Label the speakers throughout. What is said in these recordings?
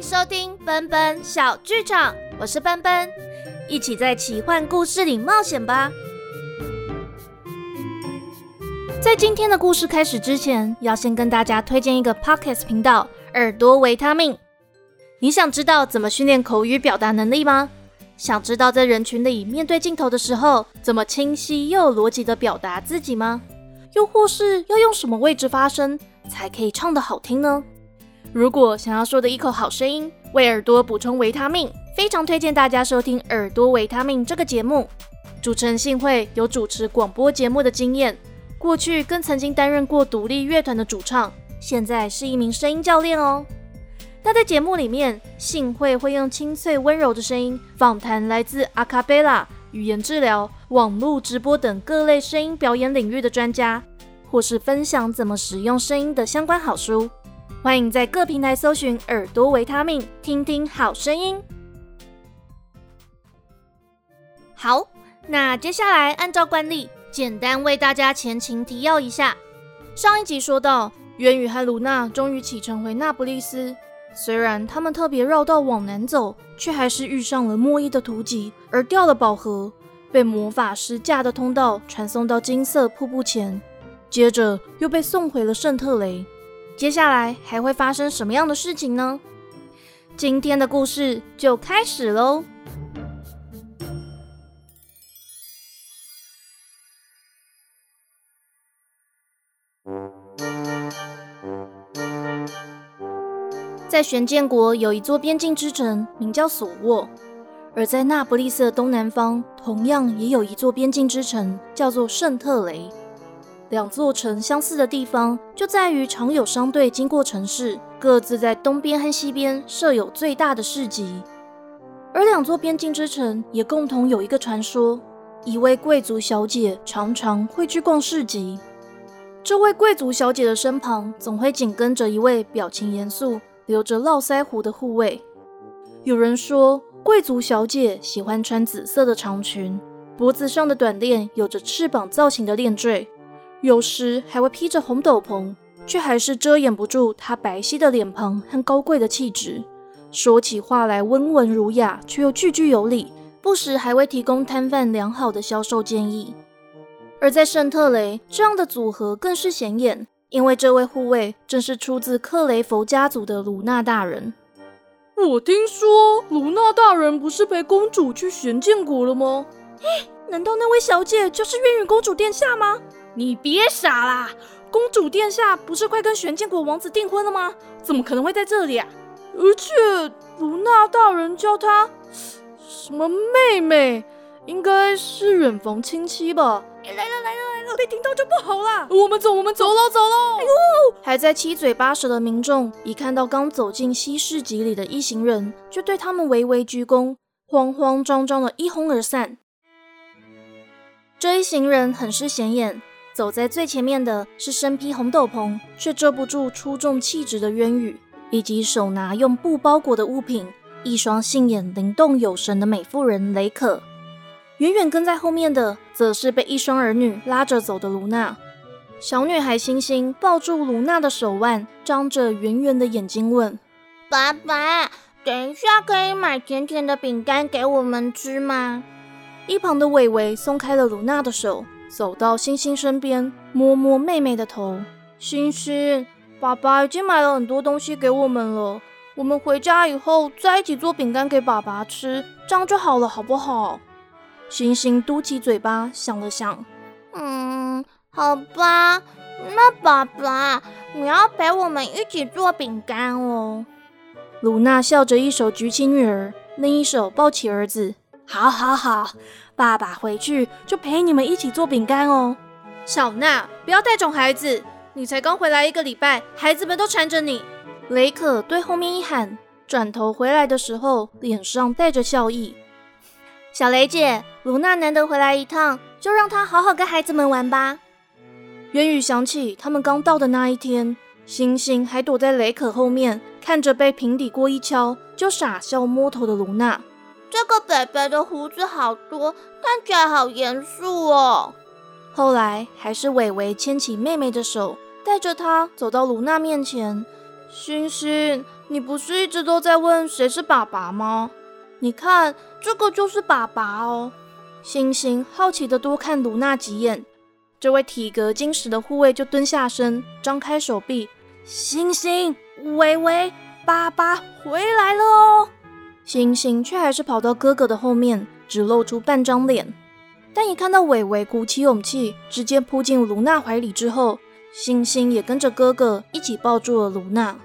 Speaker 1: 收听奔奔小剧场，我是奔奔，一起在奇幻故事里冒险吧。在今天的故事开始之前，要先跟大家推荐一个 Pocket 频道——耳朵维他命。你想知道怎么训练口语表达能力吗？想知道在人群里面对镜头的时候，怎么清晰又有逻辑的表达自己吗？又或是要用什么位置发声才可以唱得好听呢？如果想要说的一口好声音，为耳朵补充维他命，非常推荐大家收听《耳朵维他命》这个节目。主持人幸会有主持广播节目的经验，过去更曾经担任过独立乐团的主唱，现在是一名声音教练哦。那在节目里面，幸会会用清脆温柔的声音访谈来自阿卡贝拉、语言治疗、网络直播等各类声音表演领域的专家，或是分享怎么使用声音的相关好书。欢迎在各平台搜寻“耳朵维他命”，听听好声音。好，那接下来按照惯例，简单为大家前情提要一下。上一集说到，渊羽和卢娜终于启程回那不勒斯，虽然他们特别绕道往南走，却还是遇上了莫伊的突袭，而掉了宝盒，被魔法师架的通道传送到金色瀑布前，接着又被送回了圣特雷。接下来还会发生什么样的事情呢？今天的故事就开始喽！在玄剑国有一座边境之城，名叫索沃；而在那不勒斯的东南方，同样也有一座边境之城，叫做圣特雷。两座城相似的地方就在于常有商队经过城市，各自在东边和西边设有最大的市集。而两座边境之城也共同有一个传说：一位贵族小姐常常会去逛市集。这位贵族小姐的身旁总会紧跟着一位表情严肃、留着络腮胡的护卫。有人说，贵族小姐喜欢穿紫色的长裙，脖子上的短链有着翅膀造型的链坠。有时还会披着红斗篷，却还是遮掩不住她白皙的脸庞和高贵的气质。说起话来温文儒雅，却又句句有理，不时还会提供摊贩良好的销售建议。而在圣特雷，这样的组合更是显眼，因为这位护卫正是出自克雷佛家族的鲁娜大人。
Speaker 2: 我听说鲁娜大人不是陪公主去玄剑国了吗？
Speaker 1: 哎，难道那位小姐就是渊羽公主殿下吗？
Speaker 2: 你别傻啦！公主殿下不是快跟玄剑国王子订婚了吗？怎么可能会在这里啊？而且卢娜大人叫她什么妹妹，应该是远房亲戚吧？
Speaker 1: 来了来了来了！被听到就不好啦！
Speaker 2: 我们走，我们走喽走喽！哎呦！
Speaker 1: 还在七嘴八舌的民众，一看到刚走进西市集里的一行人，就对他们微微鞠躬，慌慌张张的一哄而散。这一行人很是显眼。走在最前面的是身披红斗篷却遮不住出众气质的渊羽，以及手拿用布包裹的物品、一双杏眼灵动有神的美妇人雷可。远远跟在后面的，则是被一双儿女拉着走的卢娜。小女孩星星抱住卢娜的手腕，张着圆圆的眼睛问：“
Speaker 3: 爸爸，等一下可以买甜甜的饼干给我们吃吗？”
Speaker 1: 一旁的伟伟松开了卢娜的手。走到星星身边，摸摸妹妹的头。星星，爸爸已经买了很多东西给我们了。我们回家以后再一起做饼干给爸爸吃，这样就好了，好不好？星星嘟起嘴巴想了想，
Speaker 3: 嗯，好吧。那爸爸，你要陪我们一起做饼干哦。
Speaker 1: 鲁娜笑着，一手举起女儿，另一手抱起儿子。好，好，好。爸爸回去就陪你们一起做饼干哦。小娜，不要带种孩子，你才刚回来一个礼拜，孩子们都缠着你。雷可对后面一喊，转头回来的时候，脸上带着笑意。小雷姐，卢娜难得回来一趟，就让她好好跟孩子们玩吧。渊宇想起他们刚到的那一天，星星还躲在雷可后面，看着被平底锅一敲就傻笑摸头的卢娜。
Speaker 3: 这个北北的胡子好多，看起来好严肃哦。
Speaker 1: 后来还是伟伟牵起妹妹的手，带着她走到卢娜面前，
Speaker 2: 星星，你不是一直都在问谁是爸爸吗？你看，这个就是爸爸哦。
Speaker 1: 星星好奇的多看卢娜几眼，这位体格坚实的护卫就蹲下身，张开手臂。
Speaker 2: 星星，伟伟，爸爸回来了哦。
Speaker 1: 星星却还是跑到哥哥的后面，只露出半张脸。但一看到伟伟鼓起勇气，直接扑进卢娜怀里之后，星星也跟着哥哥一起抱住了卢娜。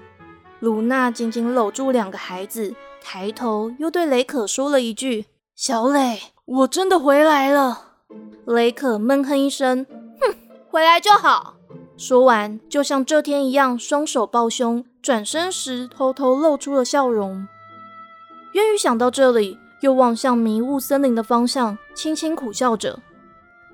Speaker 1: 卢娜紧紧搂住两个孩子，抬头又对雷可说了一句：“
Speaker 2: 小磊，我真的回来了。”
Speaker 1: 雷可闷哼一声：“
Speaker 3: 哼，回来就好。”
Speaker 1: 说完，就像这天一样，双手抱胸，转身时偷偷露出了笑容。渊宇想到这里。又望向迷雾森林的方向，轻轻苦笑着。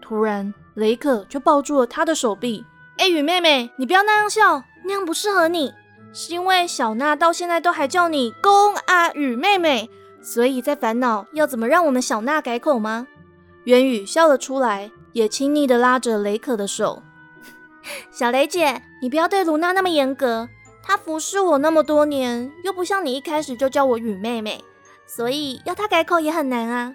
Speaker 1: 突然，雷可就抱住了他的手臂。
Speaker 2: 哎，雨妹妹，你不要那样笑，那样不适合你。是因为小娜到现在都还叫你公阿雨妹妹，所以在烦恼要怎么让我们小娜改口吗？
Speaker 1: 元宇笑了出来，也亲昵地拉着雷可的手。
Speaker 3: 小雷姐，你不要对卢娜那么严格，她服侍我那么多年，又不像你一开始就叫我雨妹妹。所以要他改口也很难啊。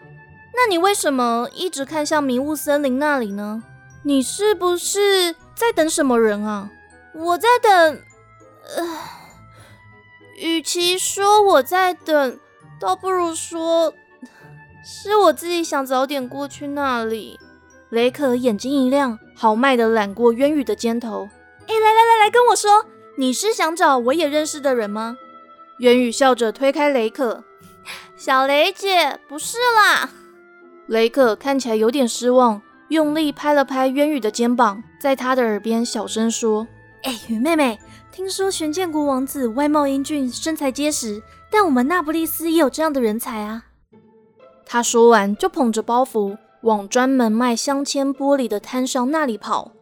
Speaker 1: 那你为什么一直看向迷雾森林那里呢？你是不是在等什么人啊？
Speaker 3: 我在等……呃，与其说我在等，倒不如说是我自己想早点过去那里。
Speaker 1: 雷可眼睛一亮，豪迈的揽过渊羽的肩头。
Speaker 3: 哎，来来来来，跟我说，你是想找我也认识的人吗？
Speaker 1: 渊羽笑着推开雷可。
Speaker 3: 小雷姐，不是啦。
Speaker 1: 雷可看起来有点失望，用力拍了拍渊羽的肩膀，在他的耳边小声说：“
Speaker 3: 哎，雨妹妹，听说玄剑国王子外貌英俊，身材结实，但我们那不勒斯也有这样的人才啊。”
Speaker 1: 他说完，就捧着包袱往专门卖镶嵌玻璃的摊商那里跑。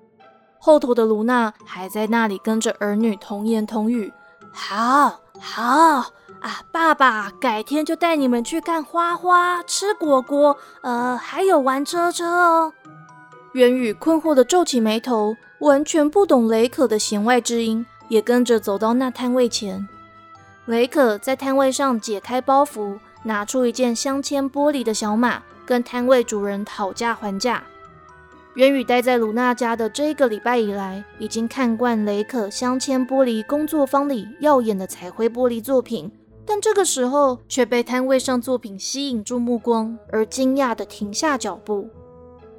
Speaker 1: 后头的卢娜还在那里跟着儿女童言童语：“好，好。”啊，爸爸，改天就带你们去看花花，吃果果，呃，还有玩车车哦。元宇困惑的皱起眉头，完全不懂雷可的弦外之音，也跟着走到那摊位前。雷可在摊位上解开包袱，拿出一件镶嵌玻璃的小马，跟摊位主人讨价还价。元宇待在鲁娜家的这一个礼拜以来，已经看惯雷可镶嵌玻璃工作坊里耀眼的彩绘玻璃作品。但这个时候却被摊位上作品吸引住目光，而惊讶地停下脚步。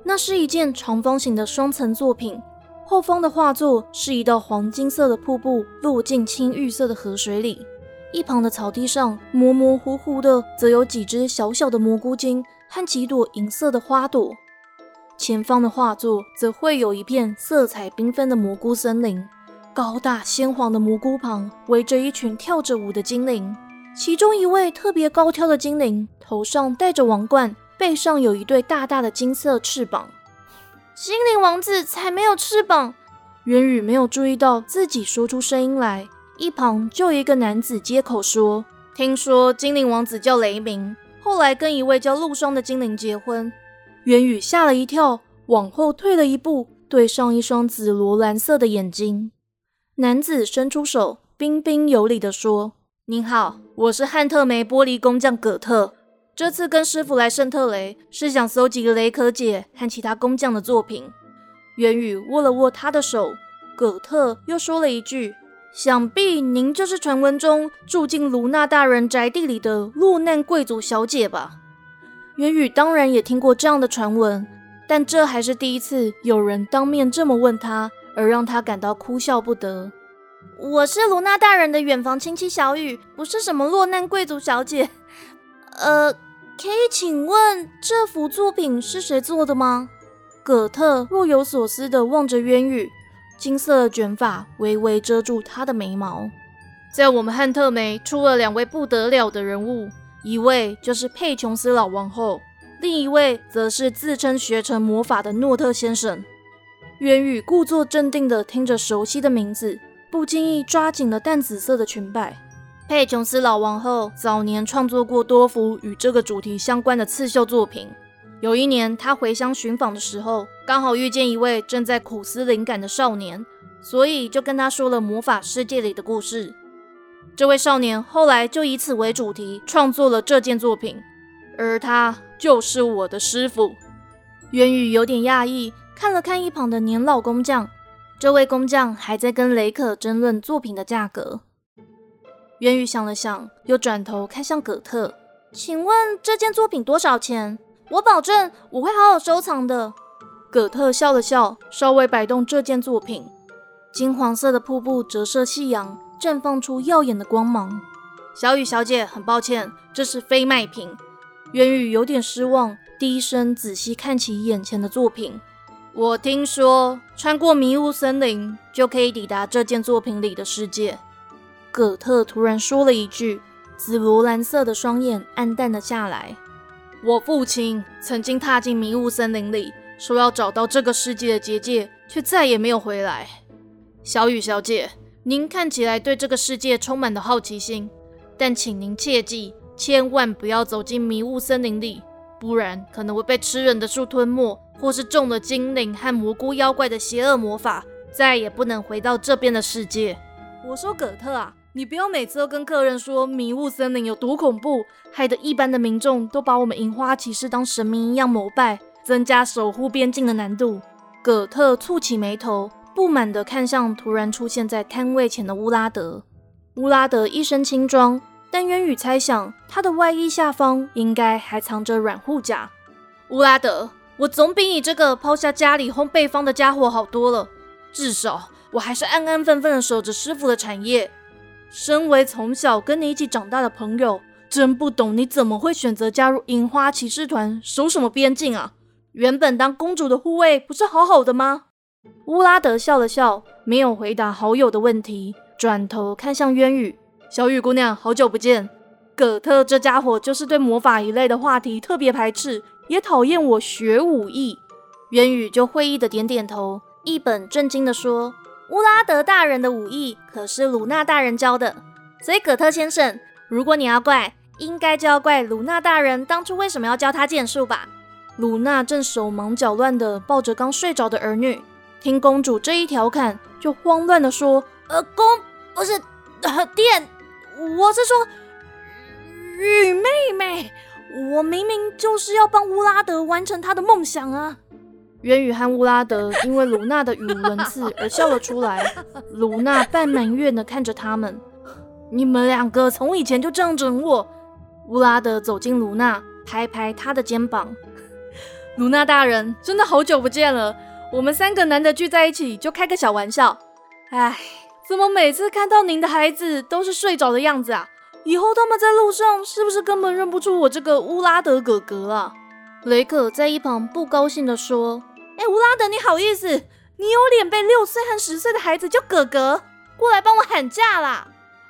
Speaker 1: 那是一件长方形的双层作品，后方的画作是一道黄金色的瀑布落进青玉色的河水里，一旁的草地上模模糊糊的，则有几只小小的蘑菇精和几朵银色的花朵。前方的画作则会有一片色彩缤纷的蘑菇森林，高大鲜黄的蘑菇旁围着一群跳着舞的精灵。其中一位特别高挑的精灵，头上戴着王冠，背上有一对大大的金色翅膀。
Speaker 3: 精灵王子才没有翅膀。
Speaker 1: 元宇没有注意到自己说出声音来，一旁就一个男子接口说：“听说精灵王子叫雷鸣，后来跟一位叫陆霜的精灵结婚。”元宇吓了一跳，往后退了一步，对上一双紫罗兰色的眼睛。男子伸出手，彬彬有礼地说。您好，我是汉特梅玻璃工匠葛特。这次跟师傅来圣特雷，是想搜集雷可姐和其他工匠的作品。元宇握了握他的手，葛特又说了一句：“想必您就是传闻中住进卢娜大人宅地里的落难贵族小姐吧？”元宇当然也听过这样的传闻，但这还是第一次有人当面这么问他，而让他感到哭笑不得。
Speaker 3: 我是卢娜大人的远房亲戚小雨，不是什么落难贵族小姐。呃，可以请问这幅作品是谁做的吗？
Speaker 1: 葛特若有所思地望着渊羽，金色的卷发微微遮住他的眉毛。在我们汉特梅出了两位不得了的人物，一位就是佩琼斯老王后，另一位则是自称学成魔法的诺特先生。渊羽故作镇定地听着熟悉的名字。不经意抓紧了淡紫色的裙摆。佩琼斯老王后早年创作过多幅与这个主题相关的刺绣作品。有一年，她回乡寻访的时候，刚好遇见一位正在苦思灵感的少年，所以就跟他说了魔法世界里的故事。这位少年后来就以此为主题创作了这件作品，而他就是我的师傅。渊宇有点讶异，看了看一旁的年老工匠，这位工匠还在跟雷可争论作品的价格。渊宇想了想，又转头看向葛特，
Speaker 3: 请问这件作品多少钱？我保证我会好好收藏的。
Speaker 1: 葛特笑了笑，稍微摆动这件作品，金黄色的瀑布折射夕阳，绽放出耀眼的光芒。小雨小姐，很抱歉，这是非卖品。渊宇有点失望，低声仔细看起眼前的作品。我听说，穿过迷雾森林就可以抵达这件作品里的世界。葛特突然说了一句，紫罗兰色的双眼暗淡了下来。我父亲曾经踏进迷雾森林里。说要找到这个世界的结界，却再也没有回来。小雨小姐，您看起来对这个世界充满了好奇心，但请您切记，千万不要走进迷雾森林里，不然可能会被吃人的树吞没，或是中了精灵和蘑菇妖怪的邪恶魔法，再也不能回到这边的世界。我说葛特啊，你不要每次都跟客人说迷雾森林有多恐怖，害得一般的民众都把我们银花骑士当神明一样膜拜。增加守护边境的难度。葛特蹙起眉头，不满地看向突然出现在摊位前的乌拉德。乌拉德一身轻装，但渊宇猜想他的外衣下方应该还藏着软护甲。乌拉德，我总比你这个抛下家里烘焙坊的家伙好多了。至少我还是安安分分地守着师傅的产业。身为从小跟你一起长大的朋友，真不懂你怎么会选择加入银花骑士团，守什么边境啊？原本当公主的护卫不是好好的吗？乌拉德笑了笑，没有回答好友的问题，转头看向渊羽。小雨姑娘，好久不见。葛特这家伙就是对魔法一类的话题特别排斥，也讨厌我学武艺。元宇就会意的点点头，一本正经的说：“
Speaker 3: 乌拉德大人的武艺可是鲁纳大人教的，所以葛特先生，如果你要怪，应该就要怪鲁纳大人当初为什么要教他剑术吧。”
Speaker 1: 鲁娜正手忙脚乱地抱着刚睡着的儿女，听公主这一调侃，就慌乱地说：“
Speaker 3: 呃，公不是呃殿，我是说雨妹妹，我明明就是要帮乌拉德完成他的梦想啊！”
Speaker 1: 渊宇和乌拉德 因为鲁娜的语无伦次而笑了出来。鲁娜半埋怨地看着他们：“你们两个从以前就这样整我。”乌拉德走进鲁娜，拍拍她的肩膀。鲁娜大人，真的好久不见了。我们三个难得聚在一起，就开个小玩笑。哎，怎么每次看到您的孩子都是睡着的样子啊？以后他们在路上是不是根本认不出我这个乌拉德哥哥啊？雷可在一旁不高兴地说：“
Speaker 3: 哎，乌拉德，你好意思？你有脸被六岁和十岁的孩子叫哥哥？过来帮我喊价啦！”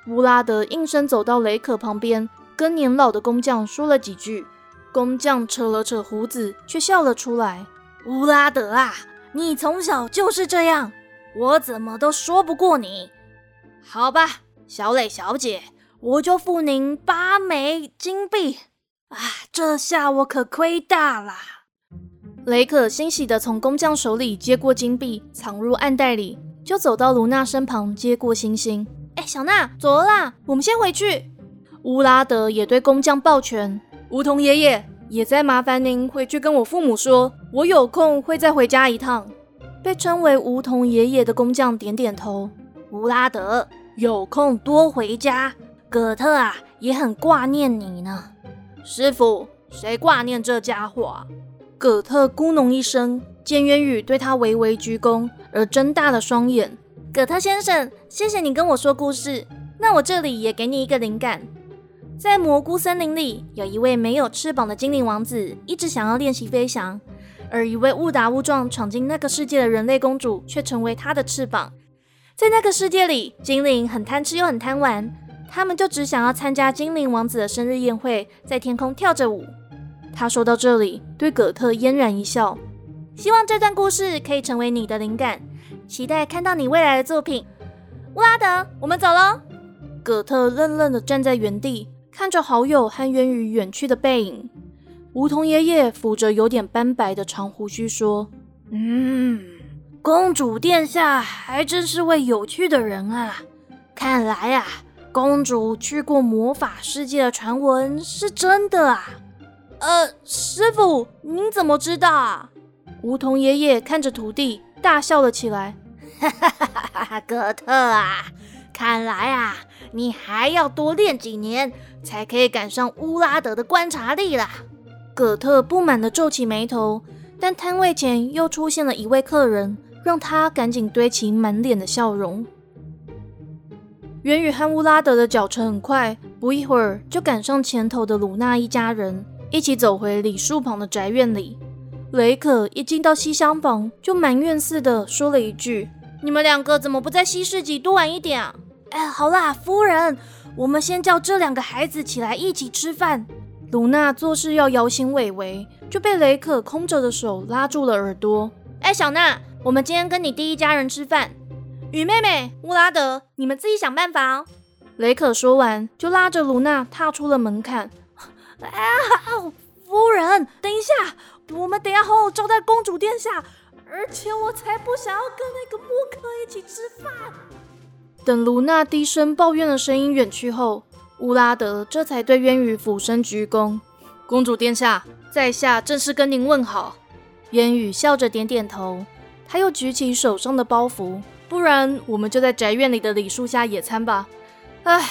Speaker 1: 乌拉德应声走到雷可旁边，跟年老的工匠说了几句。工匠扯了扯胡子，却笑了出来。
Speaker 3: 乌拉德啊，你从小就是这样，我怎么都说不过你。好吧，小磊小姐，我就付您八枚金币。啊，这下我可亏大了。
Speaker 1: 雷可欣喜地从工匠手里接过金币，藏入暗袋里，就走到卢娜身旁，接过星星。
Speaker 3: 哎，小娜，走啦，我们先回去。
Speaker 1: 乌拉德也对工匠抱拳。梧桐爷爷，也在麻烦您回去跟我父母说，我有空会再回家一趟。被称为梧桐爷爷的工匠点点头。
Speaker 3: 乌拉德，有空多回家。葛特啊，也很挂念你呢。
Speaker 2: 师傅，谁挂念这家伙？
Speaker 1: 葛特咕哝一声，见渊宇对他微微鞠躬，而睁大了双眼。
Speaker 3: 葛特先生，谢谢你跟我说故事。那我这里也给你一个灵感。在蘑菇森林里，有一位没有翅膀的精灵王子，一直想要练习飞翔。而一位误打误撞闯进那个世界的人类公主，却成为他的翅膀。在那个世界里，精灵很贪吃又很贪玩，他们就只想要参加精灵王子的生日宴会，在天空跳着舞。
Speaker 1: 他说到这里，对葛特嫣然一笑，
Speaker 3: 希望这段故事可以成为你的灵感，期待看到你未来的作品。乌拉德，我们走喽。
Speaker 1: 葛特愣愣地站在原地。看着好友和渊羽远去的背影，梧桐爷爷抚着有点斑白的长胡须说：“
Speaker 3: 嗯，公主殿下还真是位有趣的人啊。看来啊，
Speaker 1: 公主去过魔法世界的传闻是真的啊？
Speaker 3: 呃，师傅，您怎么知道啊？
Speaker 1: 梧桐爷爷看着徒弟大笑了起来。
Speaker 3: 哈哈哈哈哈！哥特啊，看来啊，你还要多练几年，才可以赶上乌拉德的观察力啦。
Speaker 1: 葛特不满地皱起眉头，但摊位前又出现了一位客人，让他赶紧堆起满脸的笑容。元宇和乌拉德的脚程很快，不一会儿就赶上前头的鲁娜一家人，一起走回李树旁的宅院里。雷可一进到西厢房，就埋怨似的说了一句。
Speaker 3: 你们两个怎么不在西市集多玩一点啊？
Speaker 1: 哎，好啦，夫人，我们先叫这两个孩子起来一起吃饭。鲁娜做事要摇醒伟伟，就被雷可空着的手拉住了耳朵。
Speaker 3: 哎，小娜，我们今天跟你第一家人吃饭。雨妹妹、乌拉德，你们自己想办法哦。
Speaker 1: 雷可说完，就拉着卢娜踏出了门槛。
Speaker 2: 啊，夫人，等一下，我们得要好好招待公主殿下。而且我才不想要跟那个木克一起吃饭。
Speaker 1: 等卢娜低声抱怨的声音远去后，乌拉德这才对渊羽俯身鞠躬：“公主殿下，在下正式跟您问好。”渊羽笑着点点头，他又举起手上的包袱：“不然我们就在宅院里的李树下野餐吧。”唉，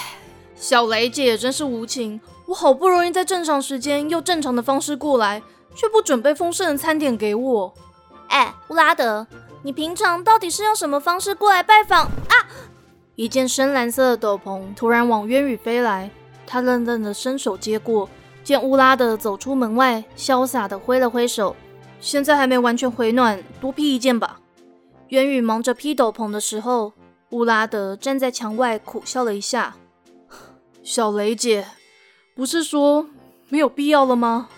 Speaker 1: 小雷姐真是无情，我好不容易在正常时间用正常的方式过来，却不准备丰盛的餐点给我。
Speaker 3: 哎，乌拉德，你平常到底是用什么方式过来拜访啊？
Speaker 1: 一件深蓝色的斗篷突然往渊羽飞来，他愣愣的伸手接过，见乌拉德走出门外，潇洒的挥了挥手。现在还没完全回暖，多披一件吧。元宇忙着披斗篷的时候，乌拉德站在墙外苦笑了一下。小雷姐，不是说没有必要了吗？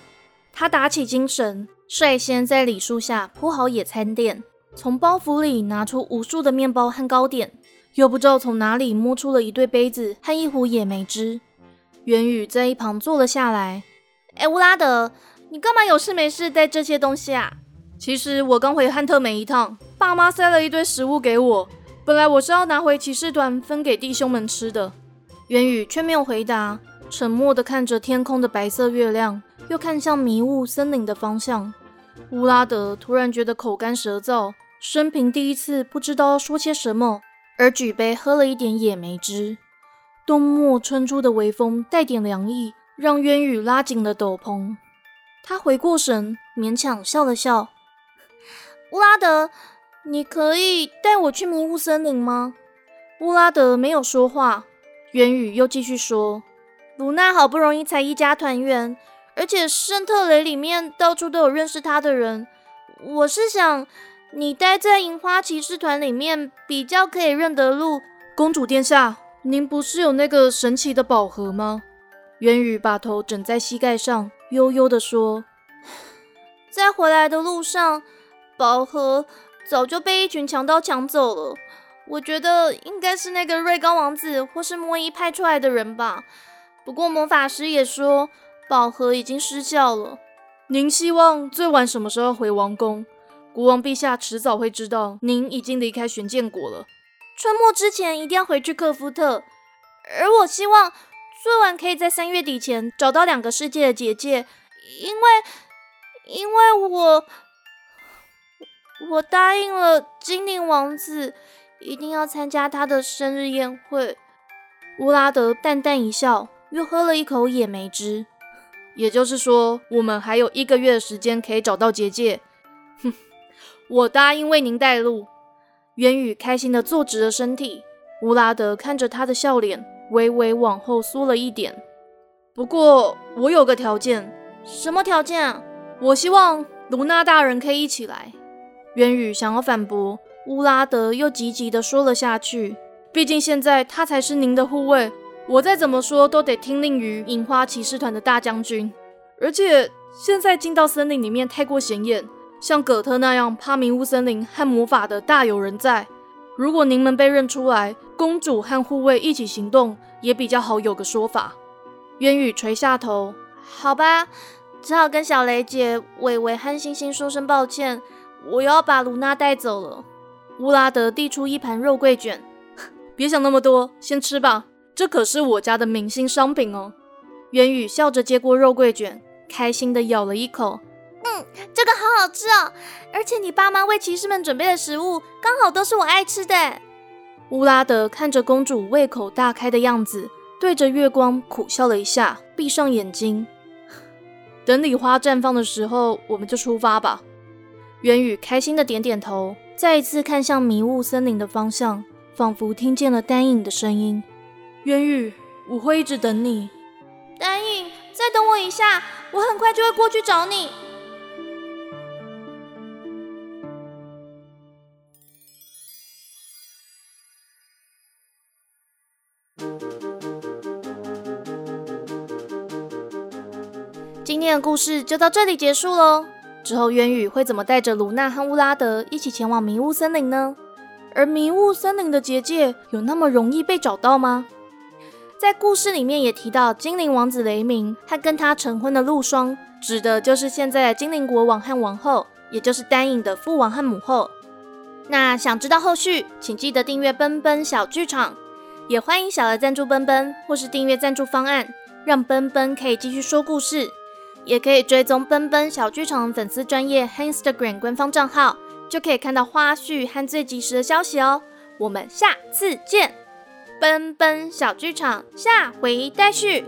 Speaker 1: 他打起精神。率先在李树下铺好野餐垫，从包袱里拿出无数的面包和糕点，又不知道从哪里摸出了一对杯子和一壶野梅汁。元宇在一旁坐了下来。
Speaker 3: 哎，乌拉德，你干嘛有事没事带这些东西啊？
Speaker 1: 其实我刚回汉特美一趟，爸妈塞了一堆食物给我，本来我是要拿回骑士团分给弟兄们吃的。元宇却没有回答，沉默地看着天空的白色月亮。又看向迷雾森林的方向，乌拉德突然觉得口干舌燥，生平第一次不知道说些什么，而举杯喝了一点野梅汁。冬末春初的微风带点凉意，让渊宇拉紧了斗篷。他回过神，勉强笑了笑：“
Speaker 3: 乌拉德，你可以带我去迷雾森林吗？”
Speaker 1: 乌拉德没有说话。元宇又继续说：“
Speaker 3: 卢娜好不容易才一家团圆。”而且圣特雷里面到处都有认识他的人，我是想你待在银花骑士团里面比较可以认得路。
Speaker 1: 公主殿下，您不是有那个神奇的宝盒吗？元宇把头枕在膝盖上，悠悠地说：“
Speaker 3: 在回来的路上，宝盒早就被一群强盗抢走了。我觉得应该是那个瑞高王子或是莫伊派出来的人吧。不过魔法师也说。”宝盒已经失效了。
Speaker 1: 您希望最晚什么时候回王宫？国王陛下迟早会知道您已经离开玄剑国了。
Speaker 3: 春末之前一定要回去克夫特。而我希望最晚可以在三月底前找到两个世界的结界，因为因为我我答应了精灵王子，一定要参加他的生日宴会。
Speaker 1: 乌拉德淡淡一笑，又喝了一口野梅汁。也就是说，我们还有一个月的时间可以找到结界。哼，我答应为您带路。元宇开心的坐直了身体。乌拉德看着他的笑脸，微微往后缩了一点。不过，我有个条件。
Speaker 3: 什么条件啊？
Speaker 1: 我希望卢娜大人可以一起来。渊宇想要反驳，乌拉德又急急的说了下去。毕竟现在他才是您的护卫。我再怎么说都得听令于樱花骑士团的大将军，而且现在进到森林里面太过显眼，像葛特那样怕迷雾森林和魔法的大有人在。如果您们被认出来，公主和护卫一起行动也比较好有个说法。渊羽垂下头，
Speaker 3: 好吧，只好跟小雷姐、伟伟和星星说声抱歉，我要把卢娜带走了。
Speaker 1: 乌拉德递出一盘肉桂卷，别想那么多，先吃吧。这可是我家的明星商品哦。元宇笑着接过肉桂卷，开心的咬了一口。
Speaker 3: 嗯，这个好好吃哦，而且你爸妈为骑士们准备的食物，刚好都是我爱吃的。
Speaker 1: 乌拉德看着公主胃口大开的样子，对着月光苦笑了一下，闭上眼睛。等礼花绽放的时候，我们就出发吧。渊宇开心的点点头，再一次看向迷雾森林的方向，仿佛听见了丹影的声音。元宇，我会一直等你。
Speaker 3: 丹影，再等我一下，我很快就会过去找你。
Speaker 1: 今天的故事就到这里结束喽。之后，渊羽会怎么带着卢娜和乌拉德一起前往迷雾森林呢？而迷雾森林的结界有那么容易被找到吗？在故事里面也提到，精灵王子雷鸣他跟他成婚的陆霜，指的就是现在精灵国王和王后，也就是丹影的父王和母后。那想知道后续，请记得订阅奔奔小剧场，也欢迎小额赞助奔奔或是订阅赞助方案，让奔奔可以继续说故事。也可以追踪奔奔小剧场粉丝专业 HInstagram 官方账号，就可以看到花絮和最及时的消息哦。我们下次见，奔奔小剧场下回待续。